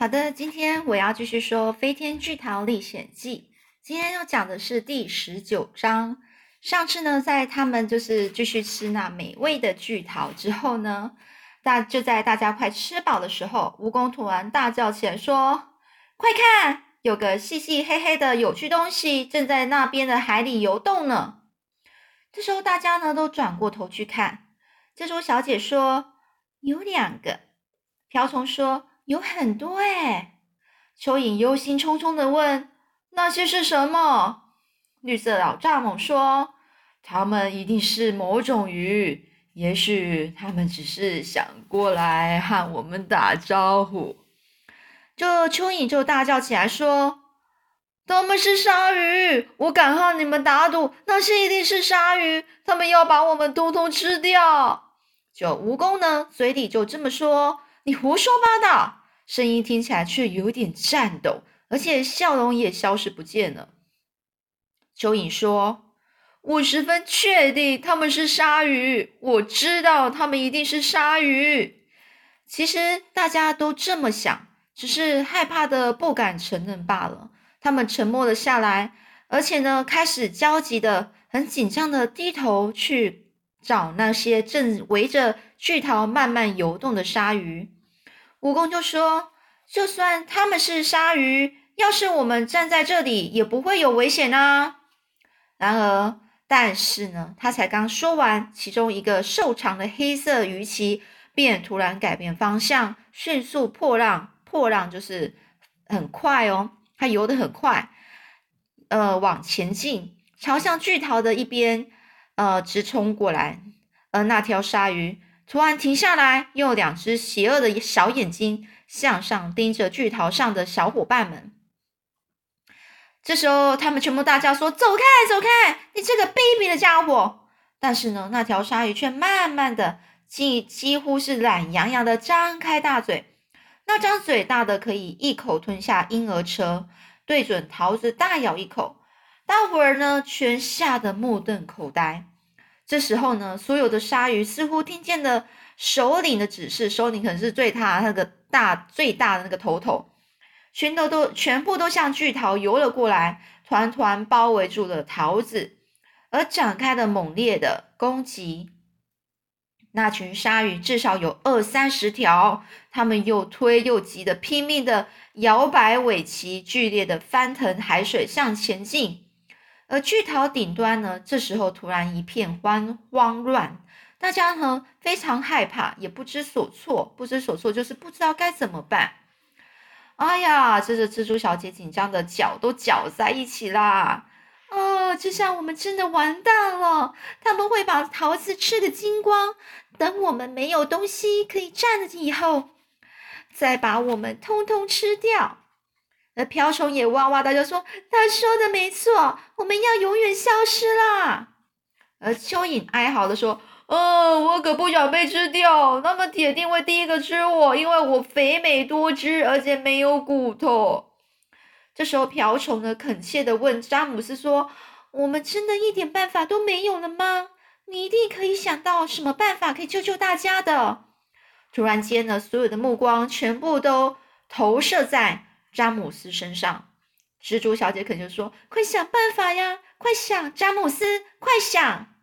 好的，今天我要继续说《飞天巨桃历险记》。今天要讲的是第十九章。上次呢，在他们就是继续吃那美味的巨桃之后呢，大就在大家快吃饱的时候，蜈蚣突然大叫起来说：“快看，有个细细黑黑的有趣东西正在那边的海里游动呢！”这时候大家呢都转过头去看。蜘蛛小姐说：“有两个。”瓢虫说。有很多哎，蚯蚓忧心忡忡的问：“那些是什么？”绿色老蚱蜢说：“它们一定是某种鱼，也许它们只是想过来和我们打招呼。”这蚯蚓就大叫起来说：“它们是鲨鱼！我敢和你们打赌，那些一定是鲨鱼，它们要把我们通通吃掉。”就蜈蚣呢，嘴里就这么说：“你胡说八道！”声音听起来却有点颤抖，而且笑容也消失不见了。蚯蚓说：“我十分确定他们是鲨鱼，我知道他们一定是鲨鱼。”其实大家都这么想，只是害怕的不敢承认罢了。他们沉默了下来，而且呢，开始焦急的、很紧张的低头去找那些正围着巨桃慢慢游动的鲨鱼。蜈蚣就说：“就算他们是鲨鱼，要是我们站在这里，也不会有危险啊。”然而，但是呢，他才刚说完，其中一个瘦长的黑色鱼鳍便突然改变方向，迅速破浪。破浪就是很快哦，它游得很快，呃，往前进，朝向巨桃的一边，呃，直冲过来。而那条鲨鱼。突然停下来，用两只邪恶的小眼睛向上盯着巨桃上的小伙伴们。这时候，他们全部大叫说：“走开，走开！你这个卑鄙的家伙！”但是呢，那条鲨鱼却慢慢的，几几乎是懒洋洋的张开大嘴，那张嘴大的可以一口吞下婴儿车，对准桃子大咬一口。大伙儿呢，全吓得目瞪口呆。这时候呢，所有的鲨鱼似乎听见了首领的指示，首领可能是最大那个大最大的那个头头，全都都全部都向巨桃游了过来，团团包围住了桃子，而展开了猛烈的攻击。那群鲨鱼至少有二三十条，它们又推又挤的，拼命的摇摆尾鳍，剧烈的翻腾海水向前进。而巨桃顶端呢，这时候突然一片慌慌乱，大家呢非常害怕，也不知所措。不知所措就是不知道该怎么办。哎呀，这个蜘蛛小姐紧张的脚都绞在一起啦！哦，这下我们真的完蛋了，他们会把桃子吃个精光，等我们没有东西可以站了以后，再把我们通通吃掉。而瓢虫也哇哇大叫说：“他说的没错，我们要永远消失啦！”而蚯蚓哀嚎的说：“哦，我可不想被吃掉，那么铁定会第一个吃我，因为我肥美多汁，而且没有骨头。”这时候，瓢虫呢恳切的问詹姆斯说：“我们真的一点办法都没有了吗？你一定可以想到什么办法可以救救大家的。”突然间呢，所有的目光全部都投射在。詹姆斯身上，蜘蛛小姐肯定说：“快想办法呀，快想，詹姆斯，快想！”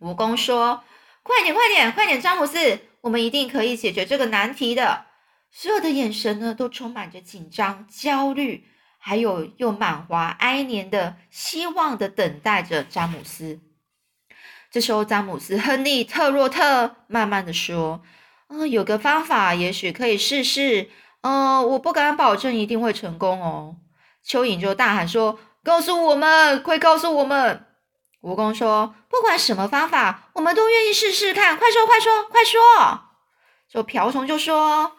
蜈蚣说：“快点，快点，快点，詹姆斯，我们一定可以解决这个难题的。”所有的眼神呢，都充满着紧张、焦虑，还有又满怀哀怜的希望的等待着詹姆斯。这时候，詹姆斯·亨利·特洛特慢慢的说：“嗯，有个方法，也许可以试试。”嗯，我不敢保证一定会成功哦。蚯蚓就大喊说：“告诉我们，快告诉我们！”蜈蚣说：“不管什么方法，我们都愿意试试看。快说，快说，快说！”就瓢虫就说：“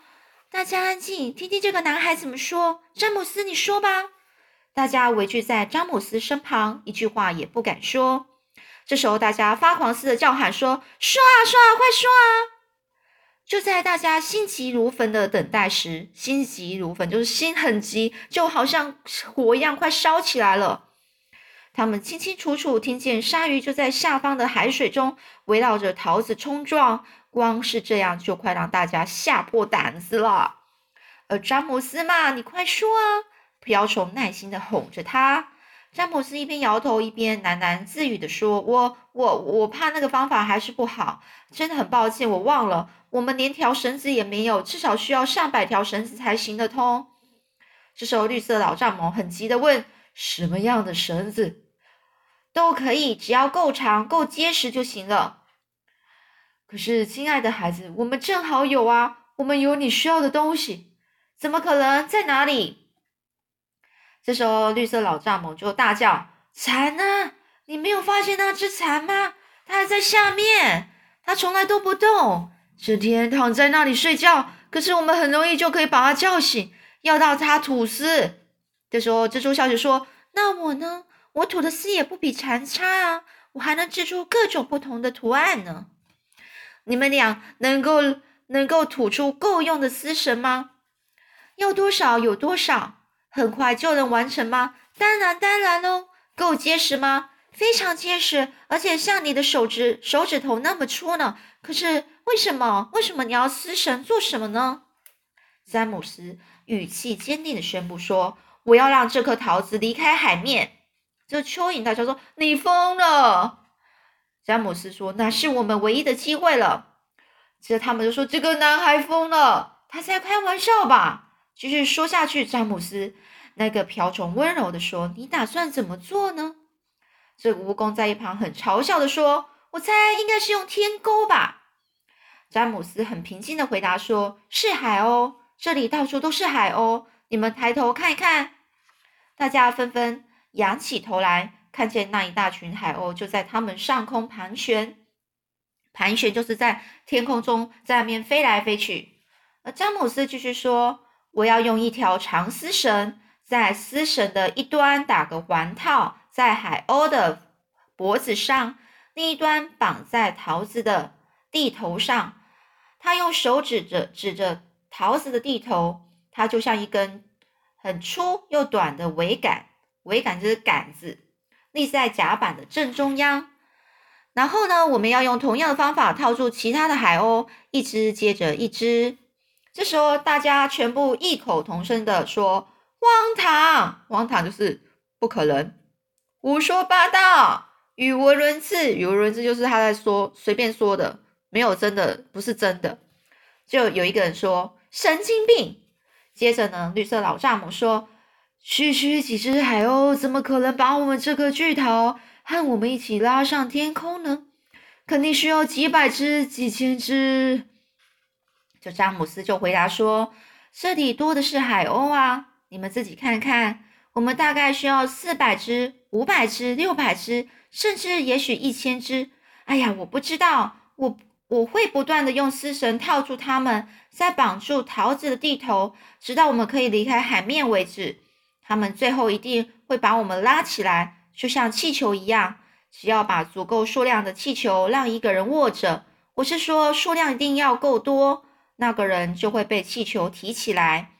大家安静，听听这个男孩怎么说。”詹姆斯，你说吧。大家围聚在詹姆斯身旁，一句话也不敢说。这时候，大家发狂似的叫喊说：“说啊，说啊，快说啊！”就在大家心急如焚的等待时，心急如焚就是心很急，就好像火一样快烧起来了。他们清清楚楚听见鲨鱼就在下方的海水中围绕着桃子冲撞，光是这样就快让大家吓破胆子了。而詹姆斯嘛，你快说啊！瓢虫耐心的哄着他。詹姆斯一边摇头，一边喃喃自语的说：“我、我、我怕那个方法还是不好，真的很抱歉，我忘了，我们连条绳子也没有，至少需要上百条绳子才行得通。”这时候，绿色老蚱蜢很急的问：“什么样的绳子都可以，只要够长、够结实就行了。”可是，亲爱的孩子，我们正好有啊，我们有你需要的东西，怎么可能？在哪里？这时候，绿色老蚱蜢就大叫：“蚕呢？你没有发现那只蚕吗？它还在下面，它从来都不动，整天躺在那里睡觉。可是我们很容易就可以把它叫醒，要到它吐丝。”这时候，蜘蛛小姐说：“那我呢？我吐的丝也不比蚕差啊，我还能织出各种不同的图案呢。你们俩能够能够吐出够用的丝绳吗？要多少有多少。”很快就能完成吗？当然，当然喽。够结实吗？非常结实，而且像你的手指手指头那么粗呢。可是为什么？为什么你要撕绳做什么呢？詹姆斯语气坚定的宣布说：“我要让这颗桃子离开海面。”这蚯蚓大叫说：“你疯了！”詹姆斯说：“那是我们唯一的机会了。”接着他们就说：“这个男孩疯了，他在开玩笑吧？”继续说下去，詹姆斯。那个瓢虫温柔的说：“你打算怎么做呢？”这蜈蚣在一旁很嘲笑的说：“我猜应该是用天钩吧。”詹姆斯很平静的回答说：“是海鸥，这里到处都是海鸥，你们抬头看一看。”大家纷纷仰起头来，看见那一大群海鸥就在他们上空盘旋。盘旋就是在天空中在那边飞来飞去。而詹姆斯继续说：“我要用一条长丝绳。”在丝绳的一端打个环套，在海鸥的脖子上，另一端绑在桃子的地头上。他用手指着指着桃子的地头，它就像一根很粗又短的桅杆，桅杆就是杆子，立在甲板的正中央。然后呢，我们要用同样的方法套住其他的海鸥，一只接着一只。这时候，大家全部异口同声的说。荒唐，荒唐就是不可能，胡说八道，语无伦次，语无伦次就是他在说随便说的，没有真的，不是真的。就有一个人说神经病。接着呢，绿色老蚱蜢说：区区几只海鸥，怎么可能把我们这个巨头和我们一起拉上天空呢？肯定需要几百只、几千只。就詹姆斯就回答说：这里多的是海鸥啊。你们自己看看，我们大概需要四百只、五百只、六百只，甚至也许一千只。哎呀，我不知道，我我会不断的用丝绳套住它们，再绑住桃子的地头，直到我们可以离开海面为止。它们最后一定会把我们拉起来，就像气球一样。只要把足够数量的气球让一个人握着，我是说数量一定要够多，那个人就会被气球提起来，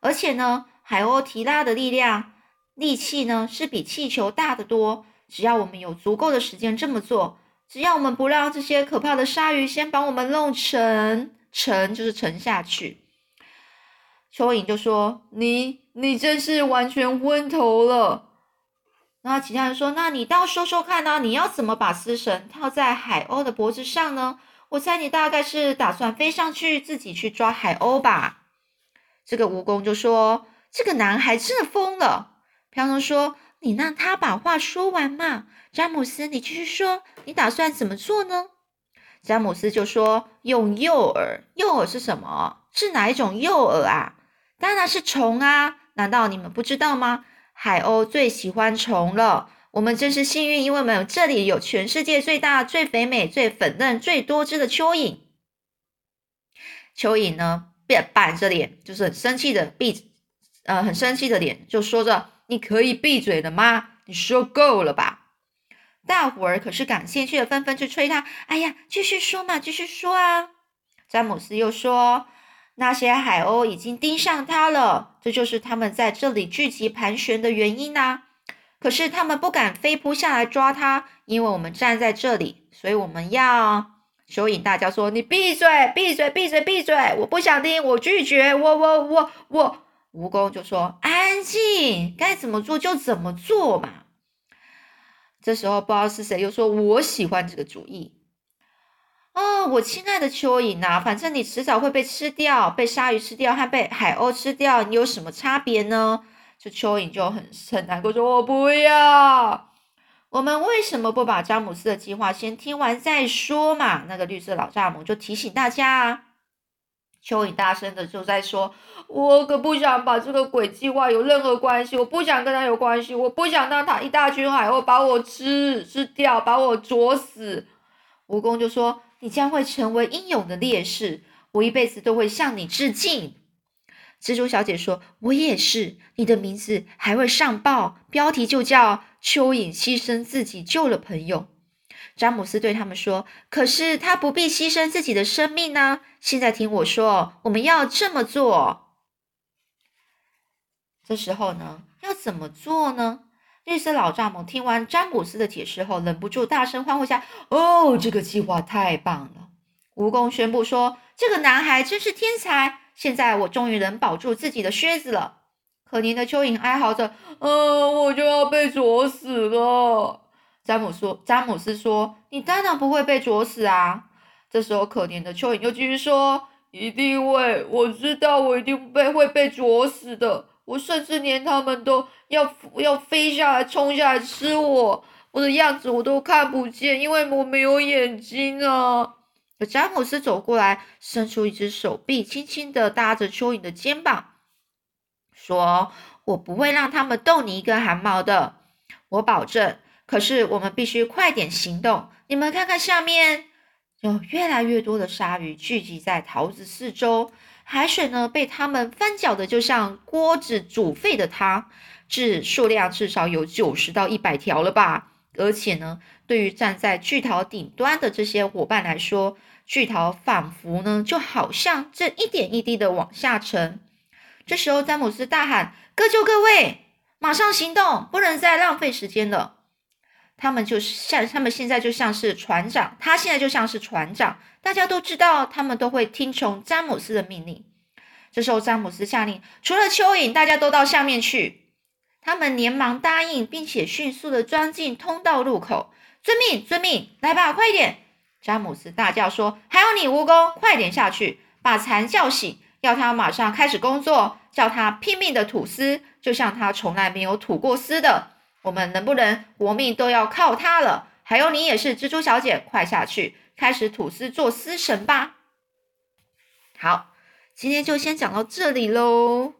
而且呢。海鸥提拉的力量、力气呢，是比气球大得多。只要我们有足够的时间这么做，只要我们不让这些可怕的鲨鱼先把我们弄沉，沉就是沉下去。蚯蚓就说：“你，你真是完全昏头了。”然后其他人说：“那你倒说说看呢？你要怎么把丝绳套在海鸥的脖子上呢？我猜你大概是打算飞上去自己去抓海鸥吧？”这个蜈蚣就说。这个男孩真的疯了。瓢虫说：“你让他把话说完嘛。”詹姆斯，你继续说，你打算怎么做呢？詹姆斯就说：“用诱饵。诱饵是什么？是哪一种诱饵啊？当然是虫啊！难道你们不知道吗？海鸥最喜欢虫了。我们真是幸运，因为我们这里有全世界最大、最肥美、最粉嫩、最多汁的蚯蚓。蚯蚓呢，便板着脸，就是很生气的闭。”呃，很生气的脸，就说着：“你可以闭嘴了吗？你说够了吧？”大伙儿可是感兴趣的，纷纷去催他：“哎呀，继续说嘛，继续说啊！”詹姆斯又说：“那些海鸥已经盯上他了，这就是他们在这里聚集盘旋的原因呐。可是他们不敢飞扑下来抓他，因为我们站在这里，所以我们要……蚯蚓大叫说：“你闭嘴，闭嘴，闭嘴，闭嘴！我不想听，我拒绝，我，我，我，我。”蜈蚣就说：“安静，该怎么做就怎么做嘛。”这时候不知道是谁又说：“我喜欢这个主意。”哦，我亲爱的蚯蚓呐，反正你迟早会被吃掉，被鲨鱼吃掉和被海鸥吃掉，你有什么差别呢？这蚯蚓就很很难过，说：“我不要。”我们为什么不把詹姆斯的计划先听完再说嘛？那个绿色老蚱蜢就提醒大家啊。蚯蚓大声的就在说：“我可不想把这个鬼计划有任何关系，我不想跟他有关系，我不想让他一大群海鸥把我吃吃掉，把我啄死。”蜈蚣就说：“你将会成为英勇的烈士，我一辈子都会向你致敬。”蜘蛛小姐说：“我也是，你的名字还会上报，标题就叫。”蚯蚓牺牲自己救了朋友，詹姆斯对他们说：“可是他不必牺牲自己的生命呢。现在听我说，我们要这么做。这时候呢，要怎么做呢？”绿色老蚱蜢听完詹姆斯的解释后，忍不住大声欢呼下：“哦，这个计划太棒了！”蜈蚣宣布说：“这个男孩真是天才！现在我终于能保住自己的靴子了。”可怜的蚯蚓哀嚎着：“嗯，我就要被啄死了。”詹姆说：“詹姆斯说，你当然不会被啄死啊。”这时候，可怜的蚯蚓又继续说：“一定会，我知道我一定被会被啄死的。我甚至连他们都要要飞下来、冲下来吃我，我的样子我都看不见，因为我没有眼睛啊。”詹姆斯走过来，伸出一只手臂，轻轻的搭着蚯蚓的肩膀。说：“我不会让他们动你一根汗毛的，我保证。可是我们必须快点行动。你们看看下面，有越来越多的鲨鱼聚集在桃子四周，海水呢被它们翻搅的就像锅子煮沸的汤，至数量至少有九十到一百条了吧。而且呢，对于站在巨桃顶端的这些伙伴来说，巨桃仿佛呢就好像正一点一滴的往下沉。”这时候，詹姆斯大喊：“各就各位，马上行动，不能再浪费时间了。”他们就像他们现在就像是船长，他现在就像是船长。大家都知道，他们都会听从詹姆斯的命令。这时候，詹姆斯下令：“除了蚯蚓，大家都到下面去。”他们连忙答应，并且迅速的钻进通道入口。遵命，遵命，来吧，快点！詹姆斯大叫说：“还有你，蜈蚣，快点下去，把蚕叫醒。”要它马上开始工作，叫它拼命的吐丝，就像他从来没有吐过丝的。我们能不能活命都要靠它了。还有你也是蜘蛛小姐，快下去开始吐丝做丝绳吧。好，今天就先讲到这里喽。